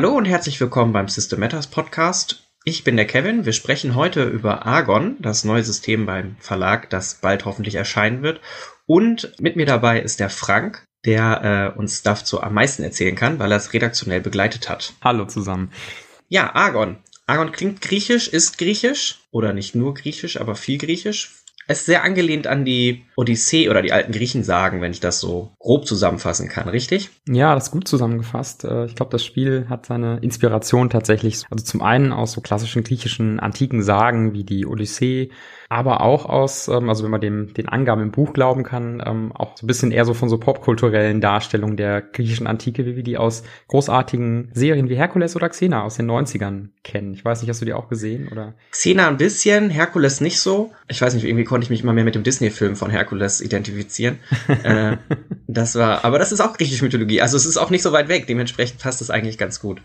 Hallo und herzlich willkommen beim System Matters Podcast. Ich bin der Kevin. Wir sprechen heute über Argon, das neue System beim Verlag, das bald hoffentlich erscheinen wird. Und mit mir dabei ist der Frank, der äh, uns dazu am meisten erzählen kann, weil er es redaktionell begleitet hat. Hallo zusammen. Ja, Argon. Argon klingt griechisch, ist griechisch oder nicht nur griechisch, aber viel griechisch. Es ist sehr angelehnt an die Odyssee oder die alten Griechen sagen, wenn ich das so grob zusammenfassen kann, richtig? Ja, das ist gut zusammengefasst. Äh, ich glaube, das Spiel hat seine Inspiration tatsächlich, also zum einen aus so klassischen griechischen antiken Sagen wie die Odyssee, aber auch aus, ähm, also wenn man dem den Angaben im Buch glauben kann, ähm, auch so ein bisschen eher so von so popkulturellen Darstellungen der griechischen Antike, wie wir die aus großartigen Serien wie Herkules oder Xena aus den 90ern kennen. Ich weiß nicht, hast du die auch gesehen oder? Xena ein bisschen, Herkules nicht so. Ich weiß nicht, irgendwie konnte ich mich immer mehr mit dem Disney-Film von Herkules identifizieren. äh, das war, aber das ist auch griechische Mythologie. Also es ist auch nicht so weit weg. Dementsprechend passt es eigentlich ganz gut.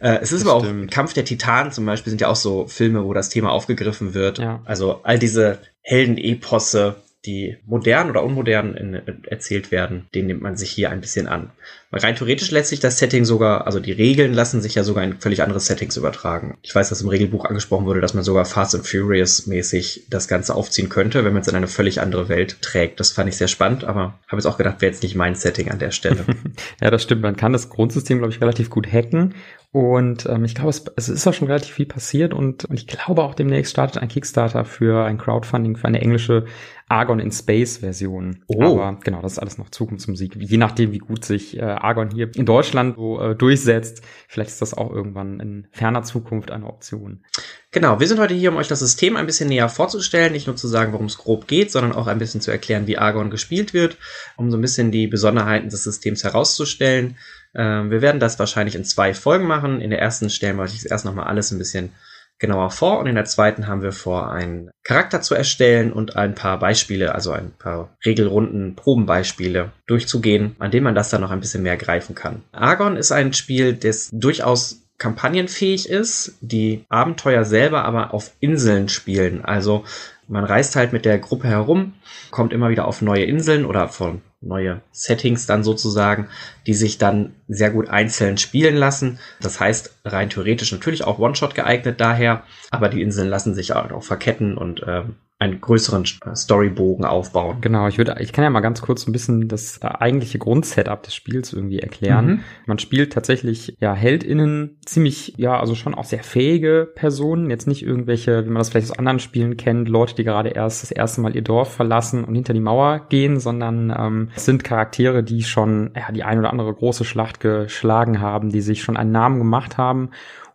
Äh, es ist das aber stimmt. auch Kampf der Titanen zum Beispiel sind ja auch so Filme, wo das Thema aufgegriffen wird. Ja. Also all diese Heldeneposse, die modern oder unmodern in, erzählt werden, den nimmt man sich hier ein bisschen an. Rein theoretisch lässt sich das Setting sogar, also die Regeln lassen sich ja sogar in völlig andere Settings übertragen. Ich weiß, dass im Regelbuch angesprochen wurde, dass man sogar Fast and Furious mäßig das Ganze aufziehen könnte, wenn man es in eine völlig andere Welt trägt. Das fand ich sehr spannend, aber habe jetzt auch gedacht, wäre jetzt nicht mein Setting an der Stelle. ja, das stimmt. Man kann das Grundsystem, glaube ich, relativ gut hacken und ähm, ich glaube, es, es ist auch schon relativ viel passiert und, und ich glaube auch demnächst startet ein Kickstarter für ein Crowdfunding für eine englische Argon in Space Version. Oh. Aber genau, das ist alles noch Zukunftsmusik. Je nachdem, wie gut sich äh, Argon hier in Deutschland so äh, durchsetzt, vielleicht ist das auch irgendwann in ferner Zukunft eine Option. Genau, wir sind heute hier, um euch das System ein bisschen näher vorzustellen, nicht nur zu sagen, worum es grob geht, sondern auch ein bisschen zu erklären, wie Argon gespielt wird, um so ein bisschen die Besonderheiten des Systems herauszustellen. Ähm, wir werden das wahrscheinlich in zwei Folgen machen. In der ersten stellen wir euch erst nochmal alles ein bisschen genauer vor und in der zweiten haben wir vor, einen Charakter zu erstellen und ein paar Beispiele, also ein paar Regelrunden, Probenbeispiele durchzugehen, an denen man das dann noch ein bisschen mehr greifen kann. Argon ist ein Spiel, das durchaus kampagnenfähig ist, die Abenteuer selber aber auf Inseln spielen. Also man reist halt mit der Gruppe herum, kommt immer wieder auf neue Inseln oder von neue Settings dann sozusagen, die sich dann sehr gut einzeln spielen lassen. Das heißt, rein theoretisch natürlich auch One-Shot geeignet daher, aber die Inseln lassen sich auch verketten und ähm, einen größeren Storybogen aufbauen. Genau, ich würde, ich kann ja mal ganz kurz ein bisschen das eigentliche Grundsetup des Spiels irgendwie erklären. Mhm. Man spielt tatsächlich ja HeldInnen ziemlich, ja, also schon auch sehr fähige Personen, jetzt nicht irgendwelche, wie man das vielleicht aus anderen Spielen kennt, Leute, die gerade erst das erste Mal ihr Dorf verlassen und hinter die Mauer gehen, sondern ähm, es sind Charaktere, die schon ja, die ein oder andere große Schlacht geschlagen haben, die sich schon einen Namen gemacht haben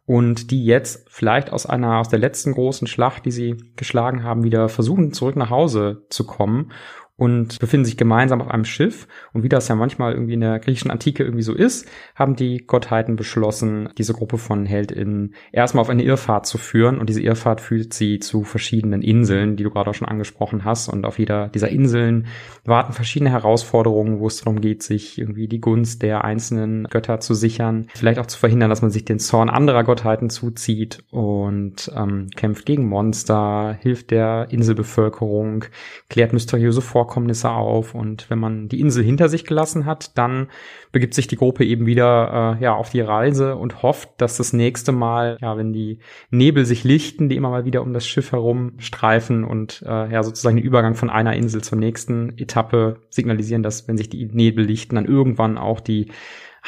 und die jetzt vielleicht aus einer, aus der letzten großen Schlacht, die sie geschlagen haben, wieder versuchen, zurück nach Hause zu kommen und befinden sich gemeinsam auf einem Schiff. Und wie das ja manchmal irgendwie in der griechischen Antike irgendwie so ist, haben die Gottheiten beschlossen, diese Gruppe von HeldInnen erstmal auf eine Irrfahrt zu führen. Und diese Irrfahrt führt sie zu verschiedenen Inseln, die du gerade auch schon angesprochen hast. Und auf jeder dieser Inseln warten verschiedene Herausforderungen, wo es darum geht, sich irgendwie die Gunst der einzelnen Götter zu sichern. Vielleicht auch zu verhindern, dass man sich den Zorn anderer Gottheiten zuzieht und ähm, kämpft gegen Monster, hilft der Inselbevölkerung, klärt mysteriöse Vorkommnisse Vorkommnisse auf und wenn man die Insel hinter sich gelassen hat, dann begibt sich die Gruppe eben wieder äh, ja auf die Reise und hofft, dass das nächste Mal, ja, wenn die Nebel sich lichten, die immer mal wieder um das Schiff herum streifen und äh, ja sozusagen den Übergang von einer Insel zur nächsten Etappe signalisieren, dass wenn sich die Nebel lichten, dann irgendwann auch die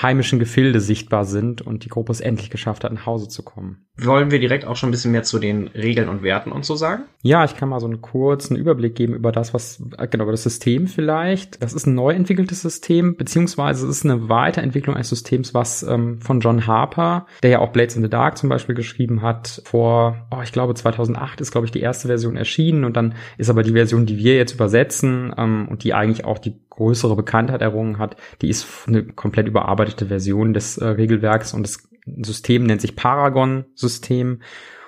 heimischen Gefilde sichtbar sind und die Gruppe es endlich geschafft hat, nach Hause zu kommen. Wollen wir direkt auch schon ein bisschen mehr zu den Regeln und Werten und so sagen? Ja, ich kann mal so einen kurzen Überblick geben über das, was, äh, genau, über das System vielleicht. Das ist ein neu entwickeltes System, beziehungsweise es ist eine Weiterentwicklung eines Systems, was ähm, von John Harper, der ja auch Blades in the Dark zum Beispiel geschrieben hat, vor, oh, ich glaube 2008 ist, glaube ich, die erste Version erschienen und dann ist aber die Version, die wir jetzt übersetzen ähm, und die eigentlich auch die größere Bekanntheit errungen hat, die ist eine komplett überarbeitete Version des äh, Regelwerks und das System nennt sich Paragon-System.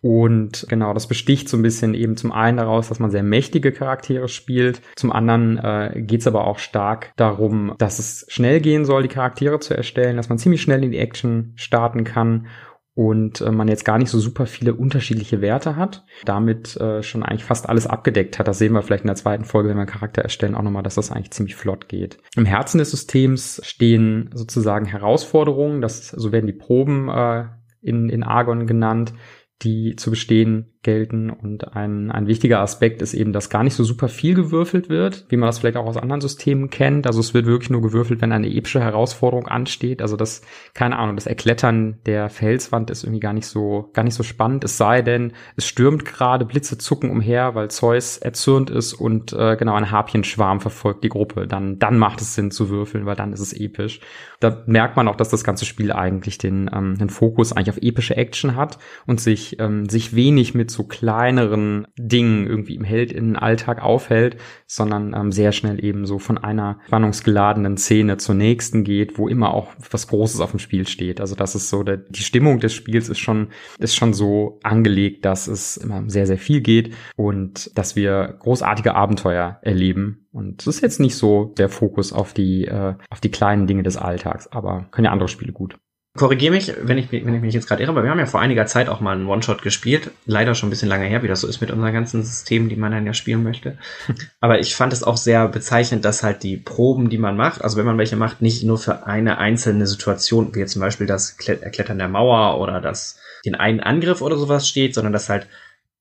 Und genau, das besticht so ein bisschen eben zum einen daraus, dass man sehr mächtige Charaktere spielt. Zum anderen äh, geht es aber auch stark darum, dass es schnell gehen soll, die Charaktere zu erstellen, dass man ziemlich schnell in die Action starten kann und äh, man jetzt gar nicht so super viele unterschiedliche Werte hat, damit äh, schon eigentlich fast alles abgedeckt hat. Das sehen wir vielleicht in der zweiten Folge, wenn wir einen Charakter erstellen, auch nochmal, dass das eigentlich ziemlich flott geht. Im Herzen des Systems stehen sozusagen Herausforderungen, das, so werden die Proben äh, in, in Argon genannt, die zu bestehen gelten. Und ein, ein wichtiger Aspekt ist eben, dass gar nicht so super viel gewürfelt wird, wie man das vielleicht auch aus anderen Systemen kennt. Also es wird wirklich nur gewürfelt, wenn eine epische Herausforderung ansteht. Also das, keine Ahnung, das Erklettern der Felswand ist irgendwie gar nicht so, gar nicht so spannend. Es sei denn, es stürmt gerade, Blitze zucken umher, weil Zeus erzürnt ist und äh, genau ein Harpienschwarm verfolgt die Gruppe. Dann, dann macht es Sinn zu würfeln, weil dann ist es episch. Da merkt man auch, dass das ganze Spiel eigentlich den, ähm, den Fokus eigentlich auf epische Action hat und sich, ähm, sich wenig mit so kleineren Dingen irgendwie im Held in den Alltag aufhält, sondern ähm, sehr schnell eben so von einer spannungsgeladenen Szene zur nächsten geht, wo immer auch was Großes auf dem Spiel steht. Also das ist so, der, die Stimmung des Spiels ist schon, ist schon so angelegt, dass es immer sehr, sehr viel geht und dass wir großartige Abenteuer erleben. Und es ist jetzt nicht so der Fokus auf die, äh, auf die kleinen Dinge des Alltags, aber können ja andere Spiele gut. Korrigiere mich, wenn ich, wenn ich mich jetzt gerade irre, aber wir haben ja vor einiger Zeit auch mal einen One-Shot gespielt. Leider schon ein bisschen lange her, wie das so ist mit unseren ganzen Systemen, die man dann ja spielen möchte. aber ich fand es auch sehr bezeichnend, dass halt die Proben, die man macht, also wenn man welche macht, nicht nur für eine einzelne Situation, wie jetzt zum Beispiel das Erklettern der Mauer oder das, den einen Angriff oder sowas steht, sondern dass halt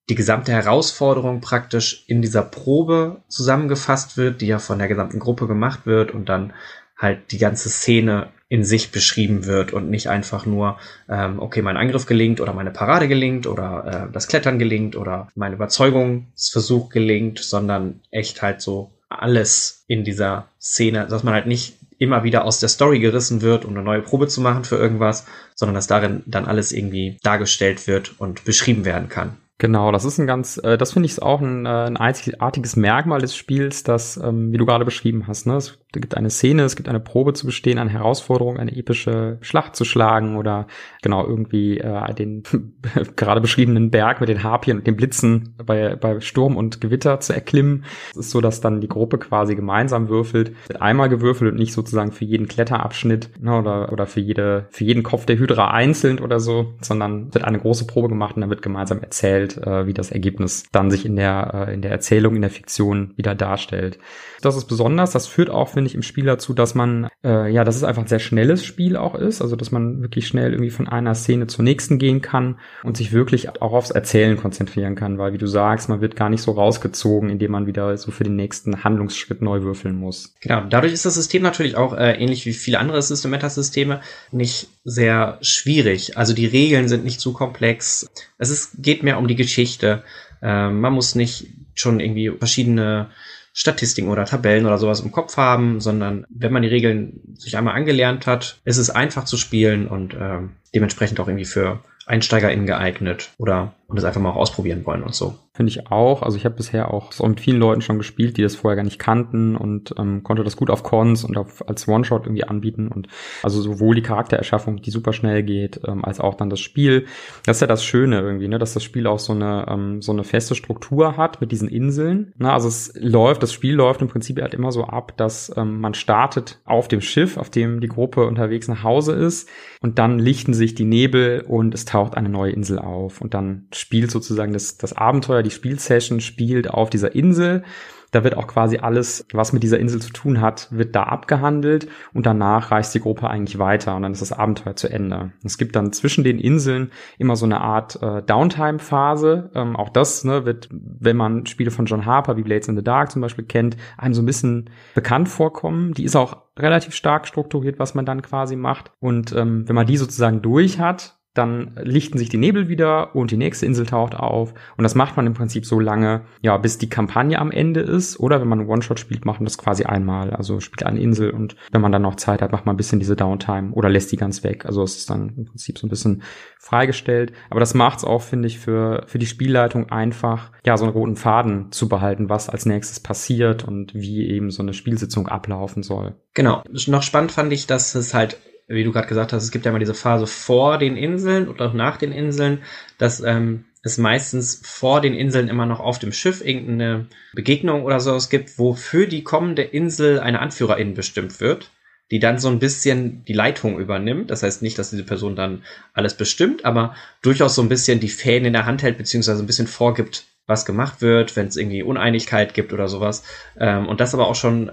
die gesamte Herausforderung praktisch in dieser Probe zusammengefasst wird, die ja von der gesamten Gruppe gemacht wird und dann halt die ganze Szene in sich beschrieben wird und nicht einfach nur, ähm, okay, mein Angriff gelingt oder meine Parade gelingt oder äh, das Klettern gelingt oder mein Überzeugungsversuch gelingt, sondern echt halt so alles in dieser Szene, dass man halt nicht immer wieder aus der Story gerissen wird, um eine neue Probe zu machen für irgendwas, sondern dass darin dann alles irgendwie dargestellt wird und beschrieben werden kann. Genau, das ist ein ganz, äh, das finde ich auch ein, äh, ein einzigartiges Merkmal des Spiels, das, ähm, wie du gerade beschrieben hast, ne, es gibt eine Szene, es gibt eine Probe zu bestehen, eine Herausforderung, eine epische Schlacht zu schlagen oder genau irgendwie äh, den gerade beschriebenen Berg mit den Harpien und den Blitzen bei, bei Sturm und Gewitter zu erklimmen. Es ist so, dass dann die Gruppe quasi gemeinsam würfelt, wird einmal gewürfelt und nicht sozusagen für jeden Kletterabschnitt ne, oder, oder für jede, für jeden Kopf der Hydra einzeln oder so, sondern wird eine große Probe gemacht und dann wird gemeinsam erzählt, darstellt, äh, wie das Ergebnis dann sich in der, äh, in der Erzählung, in der Fiktion wieder darstellt. Das ist besonders. Das führt auch, finde ich, im Spiel dazu, dass man, äh, ja, dass es einfach ein sehr schnelles Spiel auch ist. Also, dass man wirklich schnell irgendwie von einer Szene zur nächsten gehen kann und sich wirklich auch aufs Erzählen konzentrieren kann. Weil, wie du sagst, man wird gar nicht so rausgezogen, indem man wieder so für den nächsten Handlungsschritt neu würfeln muss. Genau. Dadurch ist das System natürlich auch äh, ähnlich wie viele andere System-Meta-Systeme nicht sehr schwierig. Also, die Regeln sind nicht zu komplex. Es ist, geht mehr um die Geschichte. Äh, man muss nicht schon irgendwie verschiedene Statistiken oder Tabellen oder sowas im Kopf haben, sondern wenn man die Regeln sich einmal angelernt hat, ist es einfach zu spielen und äh, dementsprechend auch irgendwie für EinsteigerInnen geeignet oder und es einfach mal auch ausprobieren wollen und so. Finde ich auch. Also ich habe bisher auch so mit vielen Leuten schon gespielt, die das vorher gar nicht kannten und ähm, konnte das gut auf Cons und auf, als One-Shot irgendwie anbieten. Und also sowohl die Charaktererschaffung, die super schnell geht, ähm, als auch dann das Spiel. Das ist ja das Schöne irgendwie, ne, dass das Spiel auch so eine, ähm, so eine feste Struktur hat mit diesen Inseln. Na, also es läuft, das Spiel läuft im Prinzip halt immer so ab, dass ähm, man startet auf dem Schiff, auf dem die Gruppe unterwegs nach Hause ist und dann lichten sich die Nebel und es taucht eine neue Insel auf und dann spielt sozusagen das, das Abenteuer, die Spielsession spielt auf dieser Insel. Da wird auch quasi alles, was mit dieser Insel zu tun hat, wird da abgehandelt und danach reist die Gruppe eigentlich weiter und dann ist das Abenteuer zu Ende. Es gibt dann zwischen den Inseln immer so eine Art äh, Downtime-Phase. Ähm, auch das ne, wird, wenn man Spiele von John Harper wie Blades in the Dark zum Beispiel kennt, einem so ein bisschen bekannt vorkommen. Die ist auch relativ stark strukturiert, was man dann quasi macht. Und ähm, wenn man die sozusagen durch hat, dann lichten sich die Nebel wieder und die nächste Insel taucht auf. Und das macht man im Prinzip so lange, ja, bis die Kampagne am Ende ist. Oder wenn man One-Shot spielt, macht man das quasi einmal. Also spielt eine Insel und wenn man dann noch Zeit hat, macht man ein bisschen diese Downtime oder lässt die ganz weg. Also es ist dann im Prinzip so ein bisschen freigestellt. Aber das macht es auch, finde ich, für, für die Spielleitung einfach, ja, so einen roten Faden zu behalten, was als nächstes passiert und wie eben so eine Spielsitzung ablaufen soll. Genau. Noch spannend fand ich, dass es halt wie du gerade gesagt hast, es gibt ja immer diese Phase vor den Inseln und auch nach den Inseln, dass ähm, es meistens vor den Inseln immer noch auf dem Schiff irgendeine Begegnung oder sowas gibt, wo für die kommende Insel eine Anführerin bestimmt wird. die dann so ein bisschen die Leitung übernimmt. Das heißt nicht, dass diese Person dann alles bestimmt, aber durchaus so ein bisschen die Fäden in der Hand hält, beziehungsweise ein bisschen vorgibt, was gemacht wird, wenn es irgendwie Uneinigkeit gibt oder sowas. Ähm, und das aber auch schon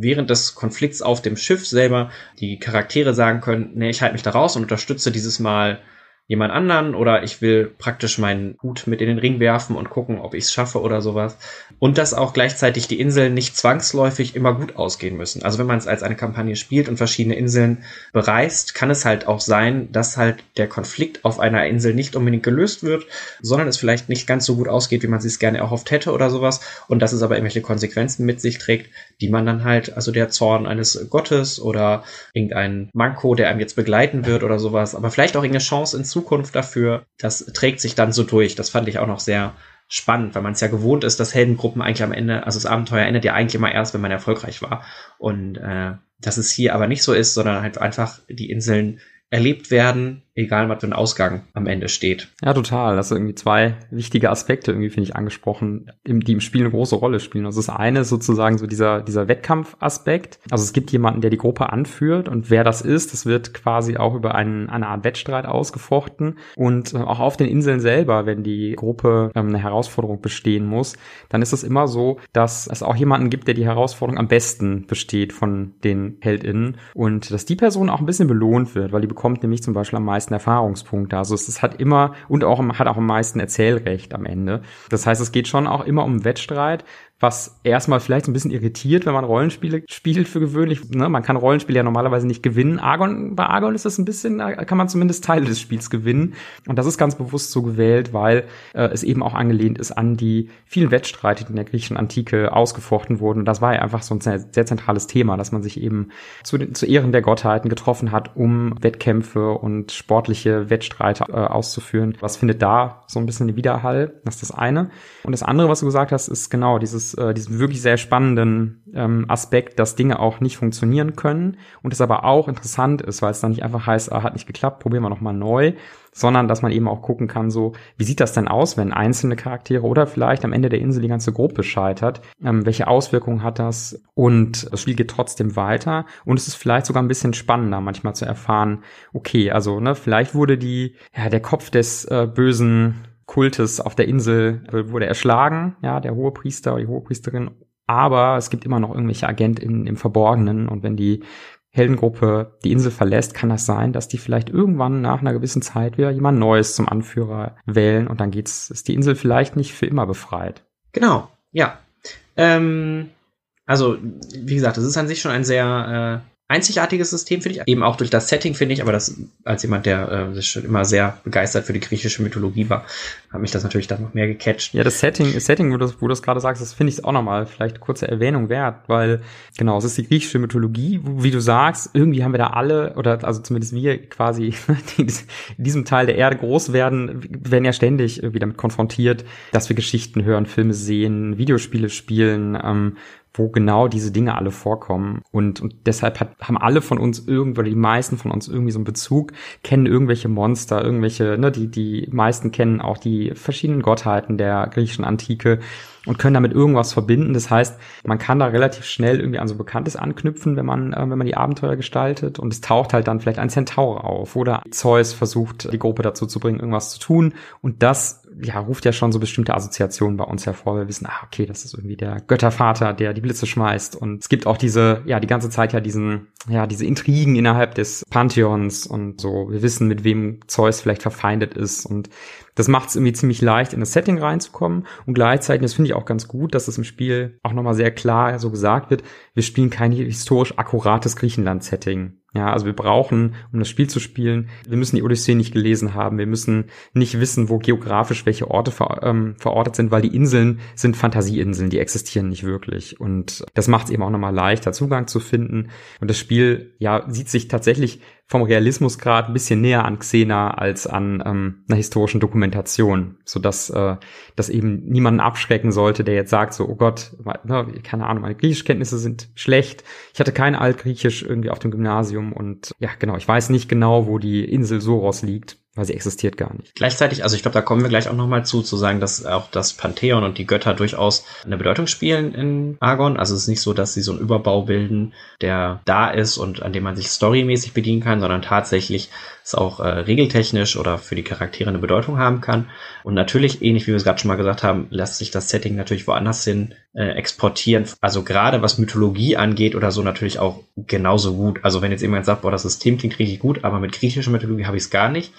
während des Konflikts auf dem Schiff selber die Charaktere sagen können, nee, ich halte mich da raus und unterstütze dieses Mal jemand anderen oder ich will praktisch meinen Hut mit in den Ring werfen und gucken, ob ich es schaffe oder sowas. Und dass auch gleichzeitig die Inseln nicht zwangsläufig immer gut ausgehen müssen. Also wenn man es als eine Kampagne spielt und verschiedene Inseln bereist, kann es halt auch sein, dass halt der Konflikt auf einer Insel nicht unbedingt gelöst wird, sondern es vielleicht nicht ganz so gut ausgeht, wie man es gerne erhofft hätte oder sowas. Und dass es aber irgendwelche Konsequenzen mit sich trägt, die man dann halt, also der Zorn eines Gottes oder irgendein Manko, der einem jetzt begleiten wird oder sowas, aber vielleicht auch irgendeine Chance in Zukunft dafür, das trägt sich dann so durch. Das fand ich auch noch sehr spannend, weil man es ja gewohnt ist, dass Heldengruppen eigentlich am Ende, also das Abenteuer endet ja eigentlich immer erst, wenn man erfolgreich war. Und äh, dass es hier aber nicht so ist, sondern halt einfach die Inseln erlebt werden, egal was für ein Ausgang am Ende steht. Ja, total. Das sind irgendwie zwei wichtige Aspekte irgendwie, finde ich, angesprochen, die im Spiel eine große Rolle spielen. Also das eine ist sozusagen so dieser, dieser Wettkampfaspekt. Also es gibt jemanden, der die Gruppe anführt und wer das ist, das wird quasi auch über einen, eine Art Wettstreit ausgefochten. Und äh, auch auf den Inseln selber, wenn die Gruppe ähm, eine Herausforderung bestehen muss, dann ist es immer so, dass es auch jemanden gibt, der die Herausforderung am besten besteht von den HeldInnen und dass die Person auch ein bisschen belohnt wird, weil die bekommt nämlich zum Beispiel am meisten Erfahrungspunkte. Also es, es hat immer und auch hat auch am meisten Erzählrecht am Ende. Das heißt, es geht schon auch immer um Wettstreit, was erstmal vielleicht ein bisschen irritiert, wenn man Rollenspiele spielt für gewöhnlich. Ne? Man kann Rollenspiele ja normalerweise nicht gewinnen. Argon, bei Argon ist das ein bisschen, kann man zumindest Teile des Spiels gewinnen. Und das ist ganz bewusst so gewählt, weil äh, es eben auch angelehnt ist an die vielen Wettstreite, die in der griechischen Antike ausgefochten wurden. Und das war ja einfach so ein sehr, sehr zentrales Thema, dass man sich eben zu, den, zu Ehren der Gottheiten getroffen hat, um Wettkämpfe und sportliche Wettstreite äh, auszuführen. Was findet da so ein bisschen den Widerhall? Das ist das eine. Und das andere, was du gesagt hast, ist genau dieses dieses, äh, diesen wirklich sehr spannenden ähm, Aspekt, dass Dinge auch nicht funktionieren können und es aber auch interessant ist, weil es dann nicht einfach heißt, ah, hat nicht geklappt, probieren wir nochmal neu, sondern dass man eben auch gucken kann, so, wie sieht das denn aus, wenn einzelne Charaktere oder vielleicht am Ende der Insel die ganze Gruppe scheitert? Ähm, welche Auswirkungen hat das? Und das Spiel geht trotzdem weiter und es ist vielleicht sogar ein bisschen spannender, manchmal zu erfahren, okay, also, ne, vielleicht wurde die, ja, der Kopf des äh, bösen Kultes auf der Insel wurde erschlagen, ja, der Hohepriester oder die Hohepriesterin. Aber es gibt immer noch irgendwelche AgentInnen im Verborgenen und wenn die Heldengruppe die Insel verlässt, kann das sein, dass die vielleicht irgendwann nach einer gewissen Zeit wieder jemand Neues zum Anführer wählen und dann geht's, ist die Insel vielleicht nicht für immer befreit. Genau, ja. Ähm, also, wie gesagt, das ist an sich schon ein sehr äh, einzigartiges System, finde ich. Eben auch durch das Setting, finde ich, aber das als jemand, der äh, sich schon immer sehr begeistert für die griechische Mythologie war, hat mich das natürlich dann noch mehr gecatcht. Ja, das Setting, das Setting, wo du das, gerade sagst, das finde ich auch nochmal vielleicht kurze Erwähnung wert, weil genau, es ist die griechische Mythologie, wie du sagst, irgendwie haben wir da alle, oder also zumindest wir quasi, in diesem Teil der Erde groß werden, werden ja ständig irgendwie damit konfrontiert, dass wir Geschichten hören, Filme sehen, Videospiele spielen, ähm, wo genau diese Dinge alle vorkommen. Und, und deshalb hat, haben alle von uns irgendwo, die meisten von uns irgendwie so einen Bezug, kennen irgendwelche Monster, irgendwelche, ne, die, die meisten kennen auch die verschiedenen Gottheiten der griechischen Antike und können damit irgendwas verbinden. Das heißt, man kann da relativ schnell irgendwie an so Bekanntes anknüpfen, wenn man, äh, wenn man die Abenteuer gestaltet. Und es taucht halt dann vielleicht ein Centaur auf oder Zeus versucht, die Gruppe dazu zu bringen, irgendwas zu tun. Und das ja, ruft ja schon so bestimmte Assoziationen bei uns hervor. Wir wissen, ah, okay, das ist irgendwie der Göttervater, der die Blitze schmeißt. Und es gibt auch diese, ja, die ganze Zeit ja diesen, ja, diese Intrigen innerhalb des Pantheons und so. Wir wissen, mit wem Zeus vielleicht verfeindet ist und das macht es irgendwie ziemlich leicht, in das Setting reinzukommen. Und gleichzeitig, das finde ich auch ganz gut, dass es im Spiel auch nochmal sehr klar so gesagt wird, wir spielen kein historisch akkurates Griechenland-Setting. Ja, also wir brauchen, um das Spiel zu spielen, wir müssen die Odyssee nicht gelesen haben, wir müssen nicht wissen, wo geografisch welche Orte ver, ähm, verortet sind, weil die Inseln sind Fantasieinseln, die existieren nicht wirklich. Und das macht es eben auch nochmal leichter, Zugang zu finden. Und das Spiel, ja, sieht sich tatsächlich vom Realismusgrad ein bisschen näher an Xena als an ähm, einer historischen Dokumentation, so dass äh, das eben niemanden abschrecken sollte, der jetzt sagt so, oh Gott, ne, keine Ahnung, meine Griechischkenntnisse sind schlecht. Ich hatte kein Altgriechisch irgendwie auf dem Gymnasium und ja, genau, ich weiß nicht genau, wo die Insel Soros liegt weil sie existiert gar nicht. Gleichzeitig, also ich glaube, da kommen wir gleich auch nochmal zu, zu sagen, dass auch das Pantheon und die Götter durchaus eine Bedeutung spielen in Argon. Also es ist nicht so, dass sie so einen Überbau bilden, der da ist und an dem man sich storymäßig bedienen kann, sondern tatsächlich es auch äh, regeltechnisch oder für die Charaktere eine Bedeutung haben kann. Und natürlich, ähnlich wie wir es gerade schon mal gesagt haben, lässt sich das Setting natürlich woanders hin äh, exportieren. Also gerade was Mythologie angeht oder so natürlich auch genauso gut. Also wenn jetzt jemand sagt, boah, das System klingt richtig gut, aber mit griechischer Mythologie habe ich es gar nicht.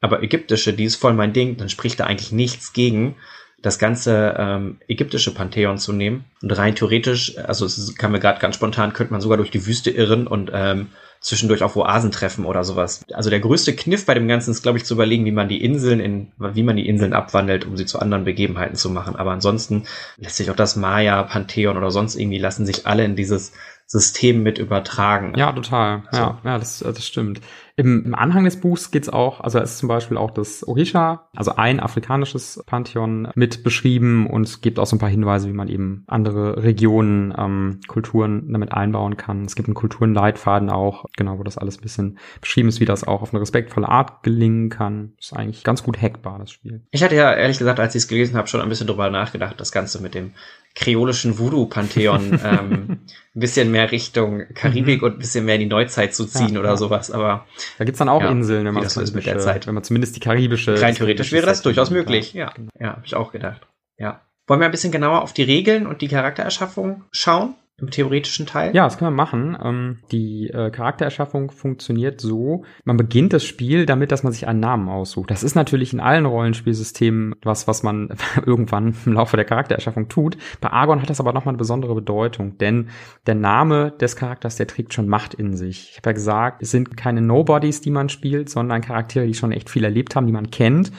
Aber ägyptische, die ist voll mein Ding, dann spricht da eigentlich nichts gegen, das ganze ähm, ägyptische Pantheon zu nehmen. Und rein theoretisch, also es kam mir gerade ganz spontan, könnte man sogar durch die Wüste irren und ähm, zwischendurch auf Oasen treffen oder sowas. Also der größte Kniff bei dem Ganzen ist, glaube ich, zu überlegen, wie man die Inseln in, wie man die Inseln abwandelt, um sie zu anderen Begebenheiten zu machen. Aber ansonsten lässt sich auch das Maya, Pantheon oder sonst irgendwie lassen sich alle in dieses System mit übertragen. Ja, total. Also. Ja, ja, das, das stimmt. Im, Im Anhang des Buchs geht's auch, also es ist zum Beispiel auch das Orisha, also ein afrikanisches Pantheon mit beschrieben und es gibt auch so ein paar Hinweise, wie man eben andere Regionen, ähm, Kulturen damit einbauen kann. Es gibt einen Kulturenleitfaden auch, genau, wo das alles ein bisschen beschrieben ist, wie das auch auf eine respektvolle Art gelingen kann. ist eigentlich ganz gut hackbar, das Spiel. Ich hatte ja ehrlich gesagt, als ich es gelesen habe, schon ein bisschen drüber nachgedacht, das Ganze mit dem kreolischen Voodoo-Pantheon ähm, ein bisschen mehr Richtung Karibik mhm. und ein bisschen mehr in die Neuzeit zu ziehen ja, oder ja. sowas. Aber da gibt's dann auch ja, Inseln, wenn man das ist mit der Zeit. Wenn man zumindest die karibische. Rein theoretisch wäre das durchaus möglich. Ja, ja, habe ich auch gedacht. Ja. Wollen wir ein bisschen genauer auf die Regeln und die Charaktererschaffung schauen? Im theoretischen Teil? Ja, das können wir machen. Ähm, die äh, Charaktererschaffung funktioniert so, man beginnt das Spiel damit, dass man sich einen Namen aussucht. Das ist natürlich in allen Rollenspielsystemen was, was man irgendwann im Laufe der Charaktererschaffung tut. Bei Argon hat das aber nochmal eine besondere Bedeutung, denn der Name des Charakters, der trägt schon Macht in sich. Ich habe ja gesagt, es sind keine Nobodies, die man spielt, sondern Charaktere, die schon echt viel erlebt haben, die man kennt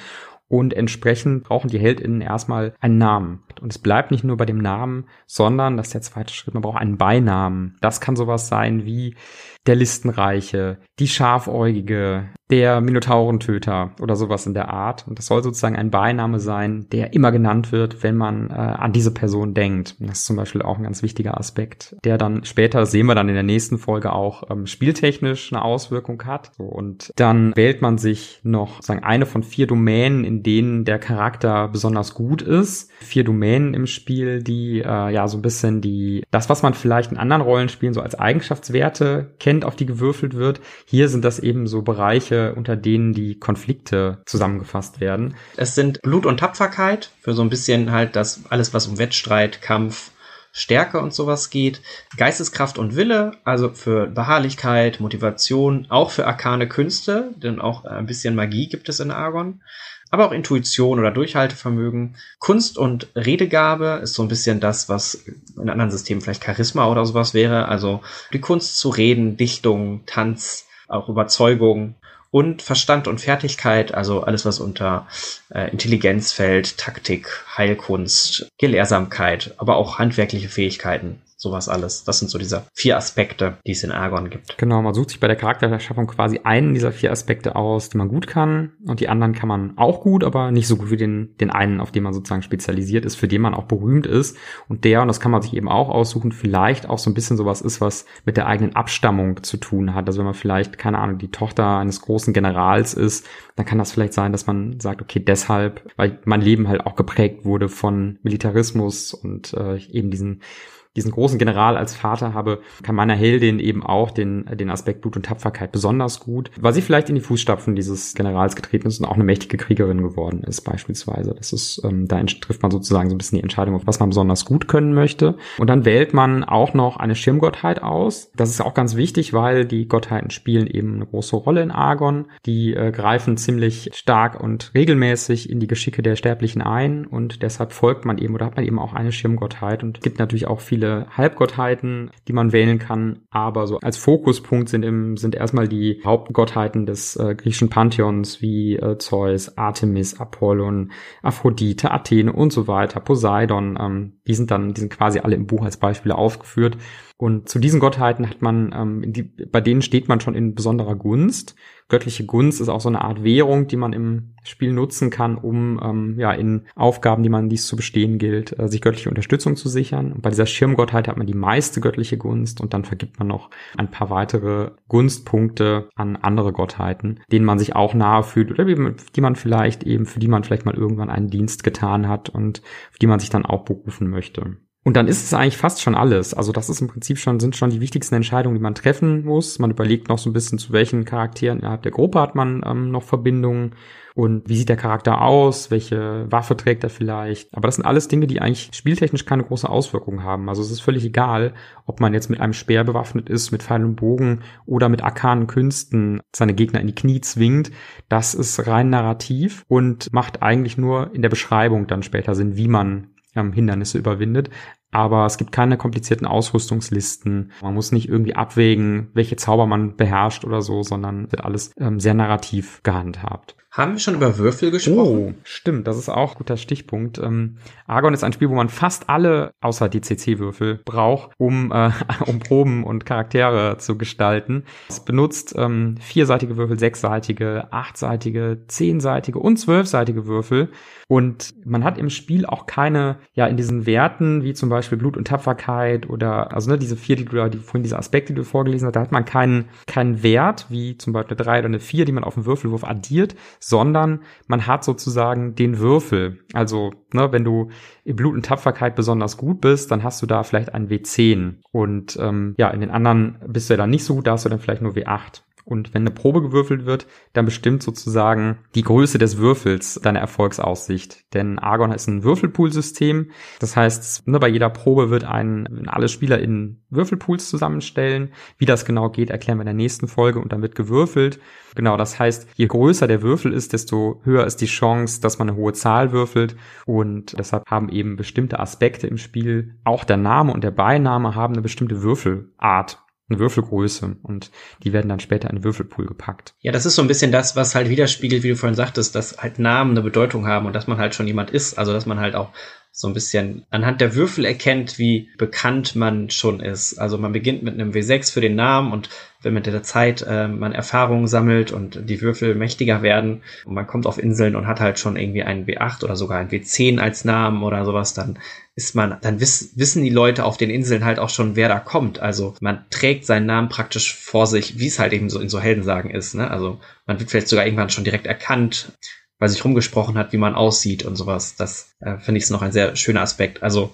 und entsprechend brauchen die HeldInnen erstmal einen Namen. Und es bleibt nicht nur bei dem Namen, sondern, das ist der zweite Schritt, man braucht einen Beinamen. Das kann sowas sein wie der Listenreiche, die Schafäugige, der Minotaurentöter oder sowas in der Art. Und das soll sozusagen ein Beiname sein, der immer genannt wird, wenn man äh, an diese Person denkt. Das ist zum Beispiel auch ein ganz wichtiger Aspekt, der dann später, sehen wir dann in der nächsten Folge auch, ähm, spieltechnisch eine Auswirkung hat. So, und dann wählt man sich noch sagen eine von vier Domänen, in denen der Charakter besonders gut ist. Vier Domänen im Spiel, die äh, ja so ein bisschen die, das, was man vielleicht in anderen Rollenspielen so als Eigenschaftswerte kennt, auf die gewürfelt wird. Hier sind das eben so Bereiche, unter denen die Konflikte zusammengefasst werden. Es sind Blut und Tapferkeit, für so ein bisschen halt das alles, was um Wettstreit, Kampf, Stärke und sowas geht. Geisteskraft und Wille, also für Beharrlichkeit, Motivation, auch für arkane Künste, denn auch ein bisschen Magie gibt es in Argon. Aber auch Intuition oder Durchhaltevermögen. Kunst und Redegabe ist so ein bisschen das, was in anderen Systemen vielleicht Charisma oder sowas wäre. Also die Kunst zu reden, Dichtung, Tanz, auch Überzeugung und Verstand und Fertigkeit, also alles, was unter äh, Intelligenz fällt, Taktik, Heilkunst, Gelehrsamkeit, aber auch handwerkliche Fähigkeiten sowas alles. Das sind so diese vier Aspekte, die es in Argon gibt. Genau, man sucht sich bei der Charaktererschaffung quasi einen dieser vier Aspekte aus, die man gut kann und die anderen kann man auch gut, aber nicht so gut wie den, den einen, auf den man sozusagen spezialisiert ist, für den man auch berühmt ist und der, und das kann man sich eben auch aussuchen, vielleicht auch so ein bisschen sowas ist, was mit der eigenen Abstammung zu tun hat. Also wenn man vielleicht, keine Ahnung, die Tochter eines großen Generals ist, dann kann das vielleicht sein, dass man sagt, okay, deshalb, weil mein Leben halt auch geprägt wurde von Militarismus und äh, eben diesen diesen großen General als Vater habe, kann meiner Heldin eben auch den, den Aspekt Blut und Tapferkeit besonders gut, weil sie vielleicht in die Fußstapfen dieses Generals getreten ist und auch eine mächtige Kriegerin geworden ist, beispielsweise. Das ist, ähm, da trifft man sozusagen so ein bisschen die Entscheidung, was man besonders gut können möchte. Und dann wählt man auch noch eine Schirmgottheit aus. Das ist auch ganz wichtig, weil die Gottheiten spielen eben eine große Rolle in Argon. Die äh, greifen ziemlich stark und regelmäßig in die Geschicke der Sterblichen ein und deshalb folgt man eben oder hat man eben auch eine Schirmgottheit und gibt natürlich auch viele viele Halbgottheiten, die man wählen kann, aber so als Fokuspunkt sind, im, sind erstmal die Hauptgottheiten des äh, griechischen Pantheons wie äh, Zeus, Artemis, Apollon, Aphrodite, Athene und so weiter, Poseidon. Ähm, die sind dann, die sind quasi alle im Buch als Beispiele aufgeführt. Und zu diesen Gottheiten hat man, ähm, die, bei denen steht man schon in besonderer Gunst. Göttliche Gunst ist auch so eine Art Währung, die man im Spiel nutzen kann, um ähm, ja in Aufgaben, die man dies zu bestehen gilt, äh, sich göttliche Unterstützung zu sichern. Und bei dieser Schirm Sturmgottheit hat man die meiste göttliche Gunst und dann vergibt man noch ein paar weitere Gunstpunkte an andere Gottheiten, denen man sich auch nahe fühlt oder die man vielleicht eben, für die man vielleicht mal irgendwann einen Dienst getan hat und für die man sich dann auch berufen möchte. Und dann ist es eigentlich fast schon alles. Also das ist im Prinzip schon, sind schon die wichtigsten Entscheidungen, die man treffen muss. Man überlegt noch so ein bisschen, zu welchen Charakteren innerhalb der Gruppe hat man ähm, noch Verbindungen und wie sieht der Charakter aus, welche Waffe trägt er vielleicht. Aber das sind alles Dinge, die eigentlich spieltechnisch keine große Auswirkung haben. Also es ist völlig egal, ob man jetzt mit einem Speer bewaffnet ist, mit Pfeil und Bogen oder mit arkanen Künsten seine Gegner in die Knie zwingt. Das ist rein narrativ und macht eigentlich nur in der Beschreibung dann später Sinn, wie man ähm, Hindernisse überwindet. Aber es gibt keine komplizierten Ausrüstungslisten. Man muss nicht irgendwie abwägen, welche Zauber man beherrscht oder so, sondern wird alles ähm, sehr narrativ gehandhabt. Haben wir schon über Würfel gesprochen? Oh, stimmt, das ist auch guter Stichpunkt. Ähm, Argon ist ein Spiel, wo man fast alle, außer die CC-Würfel, braucht, um, äh, um Proben und Charaktere zu gestalten. Es benutzt ähm, vierseitige Würfel, sechsseitige, achtseitige, zehnseitige und zwölfseitige Würfel. Und man hat im Spiel auch keine, ja, in diesen Werten, wie zum Beispiel Blut und Tapferkeit oder, also ne, diese vier, die die, vorhin diese Aspekte, die du vorgelesen hast, da hat man keinen, keinen Wert, wie zum Beispiel eine drei oder eine vier, die man auf dem Würfelwurf addiert, sondern man hat sozusagen den Würfel. Also, ne, wenn du in Blut und Tapferkeit besonders gut bist, dann hast du da vielleicht einen W10. Und ähm, ja, in den anderen bist du ja dann nicht so gut, da hast du dann vielleicht nur W8. Und wenn eine Probe gewürfelt wird, dann bestimmt sozusagen die Größe des Würfels deine Erfolgsaussicht. Denn Argon ist ein Würfelpool-System. Das heißt, ne, bei jeder Probe wird ein, alle Spieler in Würfelpools zusammenstellen. Wie das genau geht, erklären wir in der nächsten Folge und dann wird gewürfelt. Genau, das heißt, je größer der Würfel ist, desto höher ist die Chance, dass man eine hohe Zahl würfelt. Und deshalb haben eben bestimmte Aspekte im Spiel, auch der Name und der Beiname haben eine bestimmte Würfelart eine Würfelgröße und die werden dann später in den Würfelpool gepackt. Ja, das ist so ein bisschen das, was halt widerspiegelt, wie du vorhin sagtest, dass halt Namen eine Bedeutung haben und dass man halt schon jemand ist, also dass man halt auch so ein bisschen anhand der Würfel erkennt, wie bekannt man schon ist. Also man beginnt mit einem W6 für den Namen und wenn mit der Zeit äh, man Erfahrungen sammelt und die Würfel mächtiger werden und man kommt auf Inseln und hat halt schon irgendwie einen W8 oder sogar einen W10 als Namen oder sowas, dann ist man, dann wiss, wissen die Leute auf den Inseln halt auch schon, wer da kommt. Also man trägt seinen Namen praktisch vor sich, wie es halt eben so in so Heldensagen ist. Ne? Also man wird vielleicht sogar irgendwann schon direkt erkannt weil sich rumgesprochen hat, wie man aussieht und sowas. Das äh, finde ich noch ein sehr schöner Aspekt. Also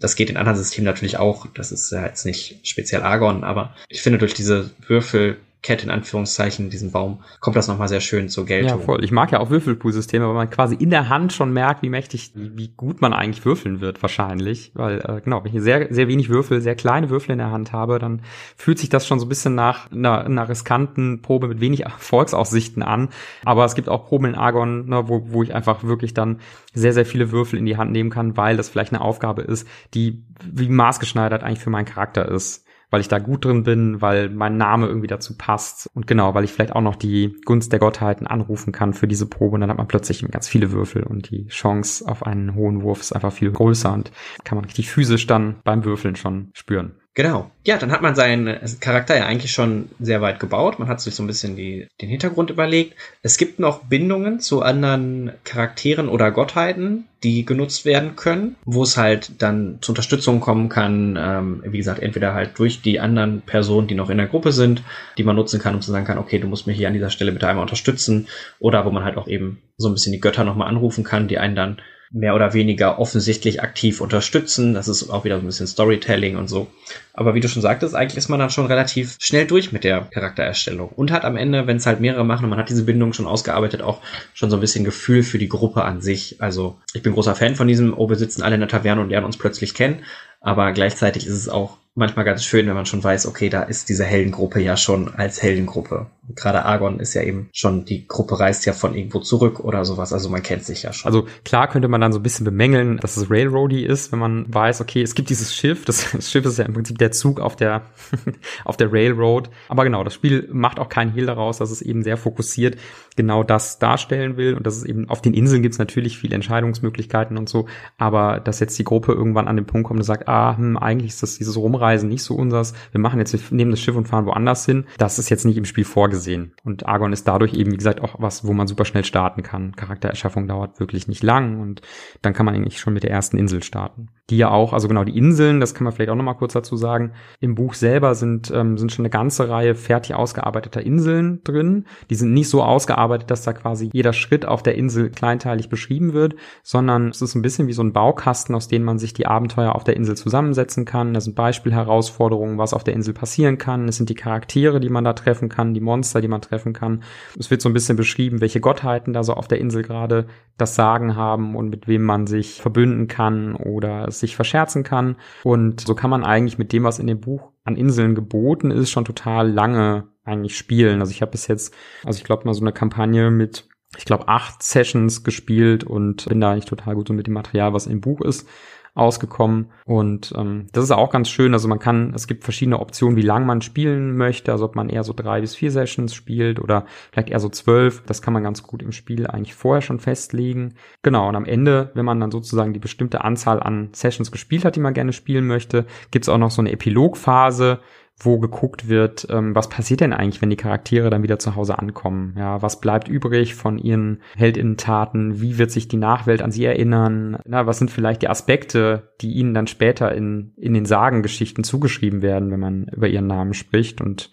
das geht in anderen Systemen natürlich auch. Das ist ja jetzt nicht speziell Argon, aber ich finde durch diese Würfel Kette in Anführungszeichen, diesen Baum, kommt das nochmal sehr schön zur Geltung. Ja, voll. Ich mag ja auch Würfelpool-Systeme, weil man quasi in der Hand schon merkt, wie mächtig, wie gut man eigentlich würfeln wird, wahrscheinlich. Weil, äh, genau, wenn ich sehr, sehr wenig Würfel, sehr kleine Würfel in der Hand habe, dann fühlt sich das schon so ein bisschen nach einer, einer riskanten Probe mit wenig Erfolgsaussichten an. Aber es gibt auch Proben in Argon, ne, wo, wo ich einfach wirklich dann sehr, sehr viele Würfel in die Hand nehmen kann, weil das vielleicht eine Aufgabe ist, die wie maßgeschneidert eigentlich für meinen Charakter ist weil ich da gut drin bin, weil mein Name irgendwie dazu passt und genau, weil ich vielleicht auch noch die Gunst der Gottheiten anrufen kann für diese Probe und dann hat man plötzlich ganz viele Würfel und die Chance auf einen hohen Wurf ist einfach viel größer und kann man richtig physisch dann beim Würfeln schon spüren. Genau. Ja, dann hat man seinen Charakter ja eigentlich schon sehr weit gebaut. Man hat sich so ein bisschen die, den Hintergrund überlegt. Es gibt noch Bindungen zu anderen Charakteren oder Gottheiten, die genutzt werden können, wo es halt dann zu Unterstützung kommen kann. Ähm, wie gesagt, entweder halt durch die anderen Personen, die noch in der Gruppe sind, die man nutzen kann, um zu sagen kann, okay, du musst mich hier an dieser Stelle bitte einmal unterstützen. Oder wo man halt auch eben so ein bisschen die Götter nochmal anrufen kann, die einen dann mehr oder weniger offensichtlich aktiv unterstützen. Das ist auch wieder so ein bisschen Storytelling und so. Aber wie du schon sagtest, eigentlich ist man dann schon relativ schnell durch mit der Charaktererstellung und hat am Ende, wenn es halt mehrere machen und man hat diese Bindung schon ausgearbeitet, auch schon so ein bisschen Gefühl für die Gruppe an sich. Also ich bin großer Fan von diesem, oh, wir sitzen alle in der Taverne und lernen uns plötzlich kennen. Aber gleichzeitig ist es auch manchmal ganz schön, wenn man schon weiß, okay, da ist diese Heldengruppe ja schon als Heldengruppe. Gerade Argon ist ja eben schon, die Gruppe reist ja von irgendwo zurück oder sowas, also man kennt sich ja schon. Also klar könnte man dann so ein bisschen bemängeln, dass es Railroady ist, wenn man weiß, okay, es gibt dieses Schiff, das, das Schiff ist ja im Prinzip der Zug auf der, auf der Railroad. Aber genau, das Spiel macht auch keinen Hehl daraus, dass es eben sehr fokussiert genau das darstellen will und dass es eben auf den Inseln gibt es natürlich viele Entscheidungsmöglichkeiten und so, aber dass jetzt die Gruppe irgendwann an den Punkt kommt und sagt, ah, hm, eigentlich ist das dieses Rumreisen Reisen nicht so unsers. Wir machen jetzt, wir nehmen das Schiff und fahren woanders hin. Das ist jetzt nicht im Spiel vorgesehen. Und Argon ist dadurch eben, wie gesagt, auch was, wo man super schnell starten kann. Charaktererschaffung dauert wirklich nicht lang und dann kann man eigentlich schon mit der ersten Insel starten. Die ja auch, also genau die Inseln, das kann man vielleicht auch nochmal kurz dazu sagen. Im Buch selber sind, ähm, sind schon eine ganze Reihe fertig ausgearbeiteter Inseln drin. Die sind nicht so ausgearbeitet, dass da quasi jeder Schritt auf der Insel kleinteilig beschrieben wird, sondern es ist ein bisschen wie so ein Baukasten, aus dem man sich die Abenteuer auf der Insel zusammensetzen kann. Da sind Beispielherausforderungen, was auf der Insel passieren kann. Es sind die Charaktere, die man da treffen kann, die Monster, die man treffen kann. Es wird so ein bisschen beschrieben, welche Gottheiten da so auf der Insel gerade das Sagen haben und mit wem man sich verbünden kann oder sich verscherzen kann. Und so kann man eigentlich mit dem, was in dem Buch an Inseln geboten ist, schon total lange eigentlich spielen. Also ich habe bis jetzt, also ich glaube mal so eine Kampagne mit ich glaube, acht Sessions gespielt und bin da eigentlich total gut so mit dem Material, was im Buch ist, ausgekommen. Und ähm, das ist auch ganz schön. Also man kann, es gibt verschiedene Optionen, wie lang man spielen möchte. Also ob man eher so drei bis vier Sessions spielt oder vielleicht eher so zwölf. Das kann man ganz gut im Spiel eigentlich vorher schon festlegen. Genau, und am Ende, wenn man dann sozusagen die bestimmte Anzahl an Sessions gespielt hat, die man gerne spielen möchte, gibt es auch noch so eine Epilogphase, wo geguckt wird, ähm, was passiert denn eigentlich, wenn die Charaktere dann wieder zu Hause ankommen? Ja, was bleibt übrig von ihren Heldinnentaten? Wie wird sich die Nachwelt an sie erinnern? Na, was sind vielleicht die Aspekte, die ihnen dann später in, in den Sagengeschichten zugeschrieben werden, wenn man über ihren Namen spricht? Und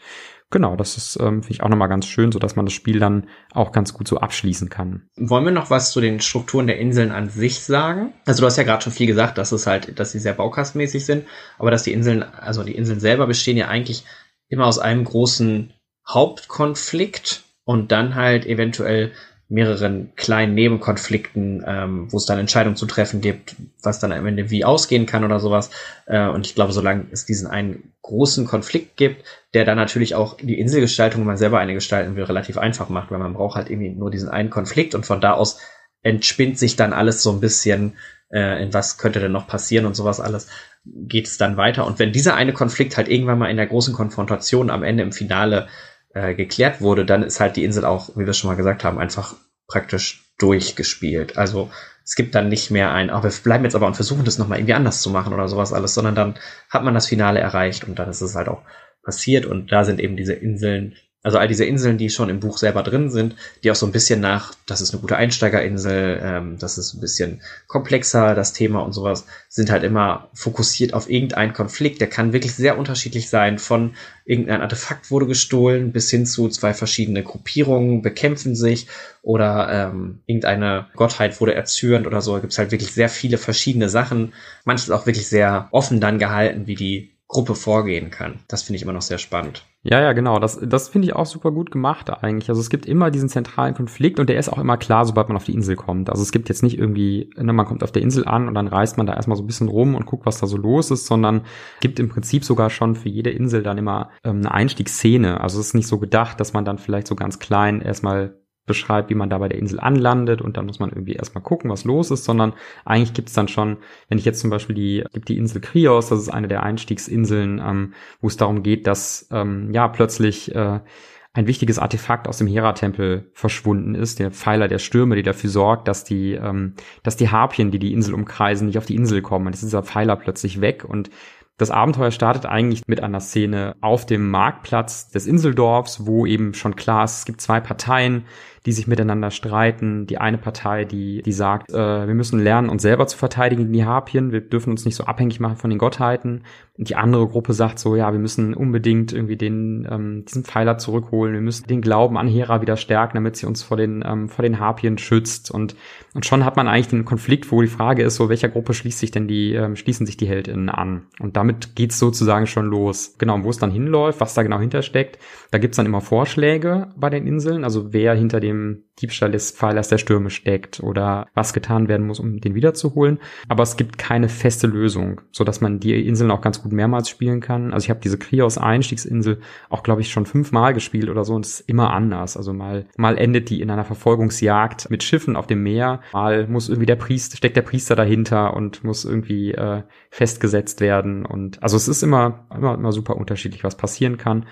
genau, das ist, ähm, finde ich auch nochmal ganz schön, so dass man das Spiel dann auch ganz gut so abschließen kann. Wollen wir noch was zu den Strukturen der Inseln an sich sagen? Also du hast ja gerade schon viel gesagt, dass es halt, dass sie sehr baukastmäßig sind, aber dass die Inseln, also die Inseln selber bestehen ja eigentlich immer aus einem großen Hauptkonflikt und dann halt eventuell mehreren kleinen Nebenkonflikten, ähm, wo es dann Entscheidungen zu treffen gibt, was dann am Ende wie ausgehen kann oder sowas. Äh, und ich glaube, solange es diesen einen großen Konflikt gibt, der dann natürlich auch die Inselgestaltung, wenn man selber eine gestalten will, relativ einfach macht, weil man braucht halt irgendwie nur diesen einen Konflikt und von da aus entspinnt sich dann alles so ein bisschen, äh, in was könnte denn noch passieren und sowas alles, geht es dann weiter. Und wenn dieser eine Konflikt halt irgendwann mal in der großen Konfrontation am Ende im Finale äh, geklärt wurde, dann ist halt die Insel auch, wie wir schon mal gesagt haben, einfach praktisch durchgespielt. Also es gibt dann nicht mehr ein, oh, wir bleiben jetzt aber und versuchen das nochmal irgendwie anders zu machen oder sowas alles, sondern dann hat man das Finale erreicht und dann ist es halt auch passiert und da sind eben diese Inseln also all diese Inseln, die schon im Buch selber drin sind, die auch so ein bisschen nach, das ist eine gute Einsteigerinsel, ähm, das ist ein bisschen komplexer, das Thema und sowas, sind halt immer fokussiert auf irgendeinen Konflikt. Der kann wirklich sehr unterschiedlich sein, von irgendein Artefakt wurde gestohlen bis hin zu zwei verschiedene Gruppierungen bekämpfen sich oder ähm, irgendeine Gottheit wurde erzürnt oder so. Da gibt es halt wirklich sehr viele verschiedene Sachen. Manches auch wirklich sehr offen dann gehalten, wie die Gruppe vorgehen kann. Das finde ich immer noch sehr spannend. Ja, ja, genau. Das, das finde ich auch super gut gemacht eigentlich. Also es gibt immer diesen zentralen Konflikt und der ist auch immer klar, sobald man auf die Insel kommt. Also es gibt jetzt nicht irgendwie, ne, man kommt auf der Insel an und dann reist man da erstmal so ein bisschen rum und guckt, was da so los ist, sondern gibt im Prinzip sogar schon für jede Insel dann immer ähm, eine Einstiegsszene. Also es ist nicht so gedacht, dass man dann vielleicht so ganz klein erstmal beschreibt, wie man da bei der Insel anlandet und dann muss man irgendwie erstmal gucken, was los ist, sondern eigentlich gibt's dann schon, wenn ich jetzt zum Beispiel die, gibt die Insel Krios, das ist eine der Einstiegsinseln, ähm, wo es darum geht, dass ähm, ja plötzlich äh, ein wichtiges Artefakt aus dem Hera-Tempel verschwunden ist, der Pfeiler der Stürme, die dafür sorgt, dass die, ähm, dass die Harpien, die die Insel umkreisen, nicht auf die Insel kommen. Und ist dieser Pfeiler plötzlich weg und das Abenteuer startet eigentlich mit einer Szene auf dem Marktplatz des Inseldorfs, wo eben schon klar ist, es gibt zwei Parteien, die sich miteinander streiten. Die eine Partei, die, die sagt, äh, wir müssen lernen, uns selber zu verteidigen gegen die Harpien, wir dürfen uns nicht so abhängig machen von den Gottheiten. Und die andere Gruppe sagt so, ja, wir müssen unbedingt irgendwie den, ähm, diesen Pfeiler zurückholen, wir müssen den Glauben an Hera wieder stärken, damit sie uns vor den, ähm, vor den Harpien schützt. Und, und schon hat man eigentlich den Konflikt, wo die Frage ist, so, welcher Gruppe schließt sich denn die, ähm, schließen sich die HeldInnen an? Und damit geht's sozusagen schon los. Genau, wo es dann hinläuft, was da genau hintersteckt, da gibt's dann immer Vorschläge bei den Inseln, also wer hinter dem dem Diebstahl des Pfeilers der Stürme steckt oder was getan werden muss, um den wiederzuholen. Aber es gibt keine feste Lösung, so dass man die Inseln auch ganz gut mehrmals spielen kann. Also ich habe diese Krios Einstiegsinsel auch, glaube ich, schon fünfmal gespielt oder so und es ist immer anders. Also mal, mal endet die in einer Verfolgungsjagd mit Schiffen auf dem Meer, mal muss irgendwie der Priester, steckt der Priester dahinter und muss irgendwie äh, festgesetzt werden. Und also es ist immer, immer, immer super unterschiedlich, was passieren kann.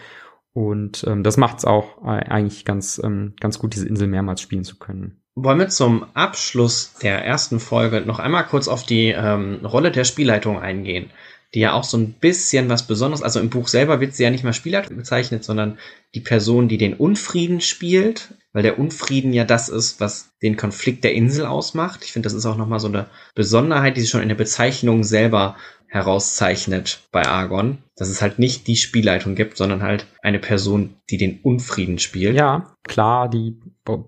Und ähm, das macht es auch äh, eigentlich ganz, ähm, ganz gut, diese Insel mehrmals spielen zu können. Wollen wir zum Abschluss der ersten Folge noch einmal kurz auf die ähm, Rolle der Spielleitung eingehen? die ja auch so ein bisschen was Besonderes, also im Buch selber wird sie ja nicht mal Spielleitung bezeichnet, sondern die Person, die den Unfrieden spielt, weil der Unfrieden ja das ist, was den Konflikt der Insel ausmacht. Ich finde, das ist auch nochmal so eine Besonderheit, die sich schon in der Bezeichnung selber herauszeichnet bei Argon, dass es halt nicht die Spielleitung gibt, sondern halt eine Person, die den Unfrieden spielt. Ja, klar, die,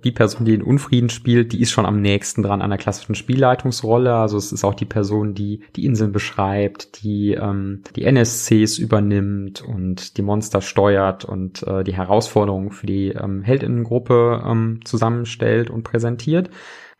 die Person, die den Unfrieden spielt, die ist schon am nächsten dran an der klassischen Spielleitungsrolle. Also es ist auch die Person, die die Inseln beschreibt, die ähm, die NSCs übernimmt und die Monster steuert und äh, die Herausforderungen für die ähm, Heldinnengruppe ähm, zusammenstellt und präsentiert.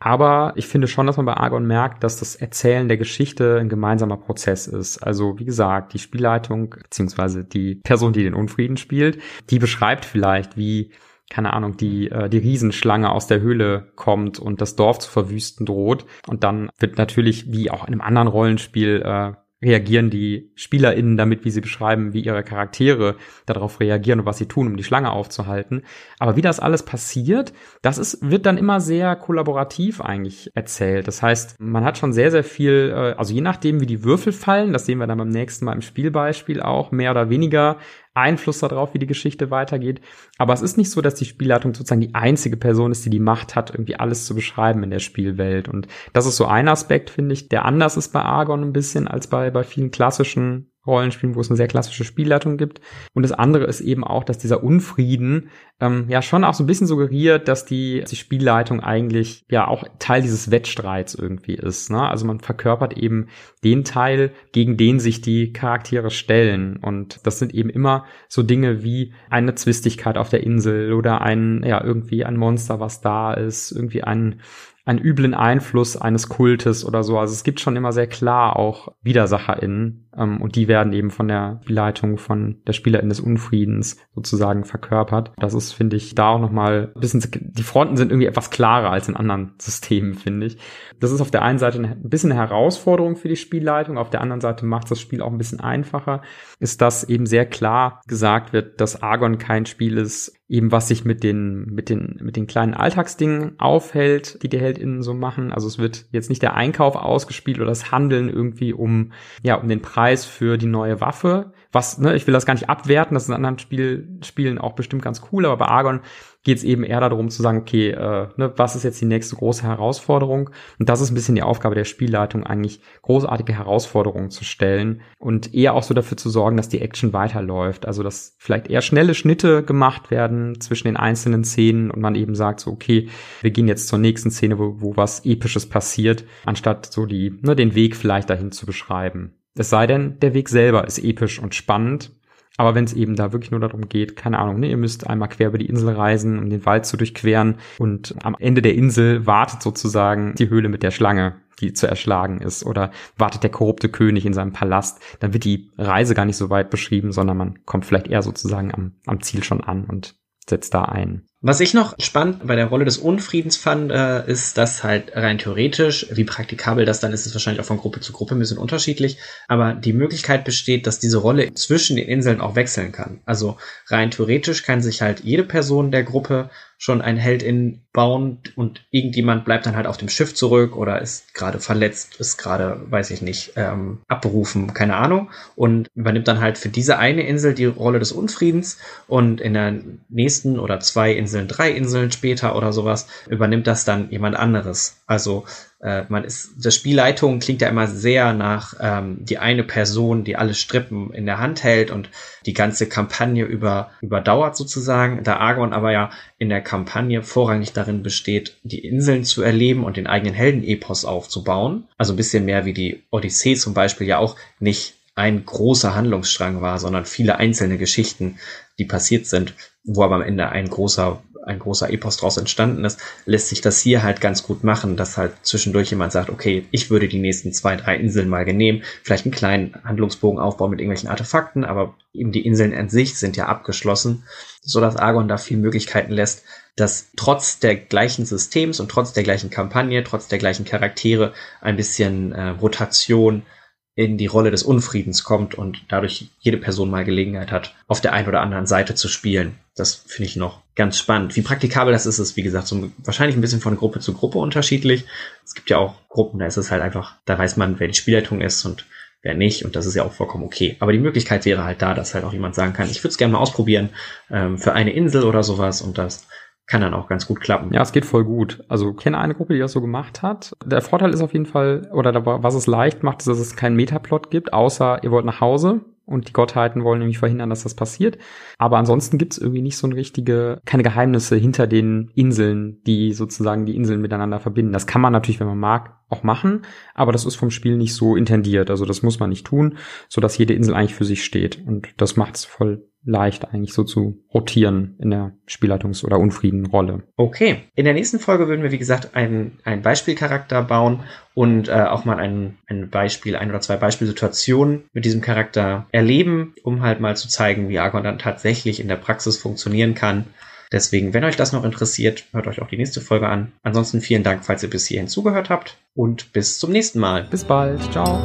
Aber ich finde schon, dass man bei Argon merkt, dass das Erzählen der Geschichte ein gemeinsamer Prozess ist. Also wie gesagt, die Spielleitung beziehungsweise die Person, die den Unfrieden spielt, die beschreibt vielleicht, wie keine Ahnung, die, äh, die Riesenschlange aus der Höhle kommt und das Dorf zu verwüsten droht. Und dann wird natürlich, wie auch in einem anderen Rollenspiel, äh, reagieren die SpielerInnen damit, wie sie beschreiben, wie ihre Charaktere darauf reagieren und was sie tun, um die Schlange aufzuhalten. Aber wie das alles passiert, das ist, wird dann immer sehr kollaborativ eigentlich erzählt. Das heißt, man hat schon sehr, sehr viel, äh, also je nachdem, wie die Würfel fallen, das sehen wir dann beim nächsten Mal im Spielbeispiel auch, mehr oder weniger Einfluss darauf, wie die Geschichte weitergeht. Aber es ist nicht so, dass die Spielleitung sozusagen die einzige Person ist, die die Macht hat, irgendwie alles zu beschreiben in der Spielwelt. Und das ist so ein Aspekt, finde ich, der anders ist bei Argon ein bisschen als bei, bei vielen klassischen Rollenspielen, wo es eine sehr klassische Spielleitung gibt. Und das andere ist eben auch, dass dieser Unfrieden ähm, ja schon auch so ein bisschen suggeriert, dass die, die Spielleitung eigentlich ja auch Teil dieses Wettstreits irgendwie ist. Ne? Also man verkörpert eben den Teil, gegen den sich die Charaktere stellen. Und das sind eben immer so Dinge wie eine Zwistigkeit auf der Insel oder ein, ja, irgendwie ein Monster, was da ist, irgendwie ein einen üblen Einfluss eines Kultes oder so. Also es gibt schon immer sehr klar auch WidersacherInnen und die werden eben von der Leitung von der Spielerin des Unfriedens sozusagen verkörpert. Das ist, finde ich, da auch nochmal ein bisschen, die Fronten sind irgendwie etwas klarer als in anderen Systemen, finde ich. Das ist auf der einen Seite ein bisschen eine Herausforderung für die Spielleitung, auf der anderen Seite macht das Spiel auch ein bisschen einfacher, ist, dass eben sehr klar gesagt wird, dass Argon kein Spiel ist, eben was sich mit den, mit den, mit den kleinen Alltagsdingen aufhält, die die HeldInnen so machen. Also es wird jetzt nicht der Einkauf ausgespielt oder das Handeln irgendwie um, ja, um den Preis für die neue Waffe. Was, ne, ich will das gar nicht abwerten, das ist in anderen Spiel, Spielen auch bestimmt ganz cool, aber bei Argon geht es eben eher darum zu sagen, okay, äh, ne, was ist jetzt die nächste große Herausforderung? Und das ist ein bisschen die Aufgabe der Spielleitung, eigentlich großartige Herausforderungen zu stellen und eher auch so dafür zu sorgen, dass die Action weiterläuft. Also dass vielleicht eher schnelle Schnitte gemacht werden zwischen den einzelnen Szenen und man eben sagt so, okay, wir gehen jetzt zur nächsten Szene, wo, wo was Episches passiert, anstatt so die, ne, den Weg vielleicht dahin zu beschreiben. Es sei denn, der Weg selber ist episch und spannend aber wenn es eben da wirklich nur darum geht, keine Ahnung, ne, ihr müsst einmal quer über die Insel reisen, um den Wald zu durchqueren und am Ende der Insel wartet sozusagen die Höhle mit der Schlange, die zu erschlagen ist oder wartet der korrupte König in seinem Palast, dann wird die Reise gar nicht so weit beschrieben, sondern man kommt vielleicht eher sozusagen am, am Ziel schon an und setzt da ein. Was ich noch spannend bei der Rolle des Unfriedens fand, äh, ist, dass halt rein theoretisch, wie praktikabel das dann ist, ist wahrscheinlich auch von Gruppe zu Gruppe ein bisschen unterschiedlich, aber die Möglichkeit besteht, dass diese Rolle zwischen den Inseln auch wechseln kann. Also rein theoretisch kann sich halt jede Person der Gruppe schon ein Heldin bauen und irgendjemand bleibt dann halt auf dem Schiff zurück oder ist gerade verletzt, ist gerade, weiß ich nicht, ähm, abberufen, keine Ahnung und übernimmt dann halt für diese eine Insel die Rolle des Unfriedens und in der nächsten oder zwei Inseln, drei Inseln später oder sowas übernimmt das dann jemand anderes. Also äh, man ist, das Spielleitung klingt ja immer sehr nach ähm, die eine Person, die alle Strippen in der Hand hält und die ganze Kampagne über überdauert sozusagen. Da Argon aber ja in der Kampagne vorrangig darin besteht, die Inseln zu erleben und den eigenen Heldenepos aufzubauen. Also ein bisschen mehr wie die Odyssee zum Beispiel ja auch nicht ein großer Handlungsstrang war, sondern viele einzelne Geschichten, die passiert sind, wo aber am Ende ein großer ein großer Epos draus entstanden ist, lässt sich das hier halt ganz gut machen, dass halt zwischendurch jemand sagt, okay, ich würde die nächsten zwei, drei Inseln mal genehmen, vielleicht einen kleinen Handlungsbogen aufbauen mit irgendwelchen Artefakten, aber eben die Inseln an sich sind ja abgeschlossen, so dass Argon da viele Möglichkeiten lässt, dass trotz der gleichen Systems und trotz der gleichen Kampagne, trotz der gleichen Charaktere ein bisschen äh, Rotation in die Rolle des Unfriedens kommt und dadurch jede Person mal Gelegenheit hat, auf der einen oder anderen Seite zu spielen. Das finde ich noch ganz spannend. Wie praktikabel das ist, ist wie gesagt so wahrscheinlich ein bisschen von Gruppe zu Gruppe unterschiedlich. Es gibt ja auch Gruppen, da ist es halt einfach, da weiß man, wer die Spielleitung ist und wer nicht. Und das ist ja auch vollkommen okay. Aber die Möglichkeit wäre halt da, dass halt auch jemand sagen kann, ich würde es gerne mal ausprobieren ähm, für eine Insel oder sowas und das kann dann auch ganz gut klappen. Ja, es geht voll gut. Also kenne eine Gruppe, die das so gemacht hat. Der Vorteil ist auf jeden Fall, oder was es leicht macht, ist, dass es keinen Metaplot gibt, außer ihr wollt nach Hause und die Gottheiten wollen nämlich verhindern, dass das passiert. Aber ansonsten gibt es irgendwie nicht so eine richtige, keine Geheimnisse hinter den Inseln, die sozusagen die Inseln miteinander verbinden. Das kann man natürlich, wenn man mag, auch machen, aber das ist vom Spiel nicht so intendiert. Also das muss man nicht tun, so dass jede Insel eigentlich für sich steht. Und das macht es voll leicht eigentlich so zu rotieren in der Spielleitungs- oder Unfriedenrolle. Okay. In der nächsten Folge würden wir, wie gesagt, einen, einen Beispielcharakter bauen und äh, auch mal ein, ein Beispiel, ein oder zwei Beispielsituationen mit diesem Charakter erleben, um halt mal zu zeigen, wie Argon dann tatsächlich in der Praxis funktionieren kann. Deswegen, wenn euch das noch interessiert, hört euch auch die nächste Folge an. Ansonsten vielen Dank, falls ihr bis hierhin zugehört habt und bis zum nächsten Mal. Bis bald. Ciao.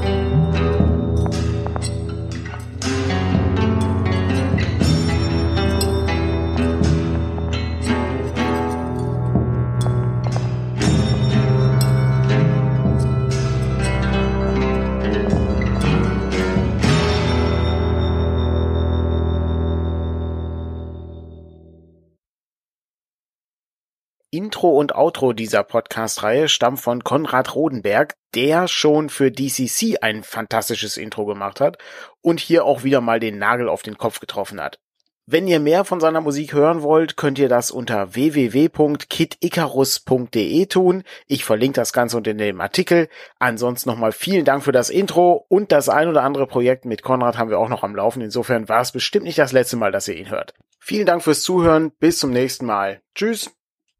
Intro und Outro dieser Podcast-Reihe stammt von Konrad Rodenberg, der schon für DCC ein fantastisches Intro gemacht hat und hier auch wieder mal den Nagel auf den Kopf getroffen hat. Wenn ihr mehr von seiner Musik hören wollt, könnt ihr das unter www.kiticarus.de tun. Ich verlinke das Ganze unter dem Artikel. Ansonsten nochmal vielen Dank für das Intro und das ein oder andere Projekt mit Konrad haben wir auch noch am Laufen. Insofern war es bestimmt nicht das letzte Mal, dass ihr ihn hört. Vielen Dank fürs Zuhören. Bis zum nächsten Mal. Tschüss.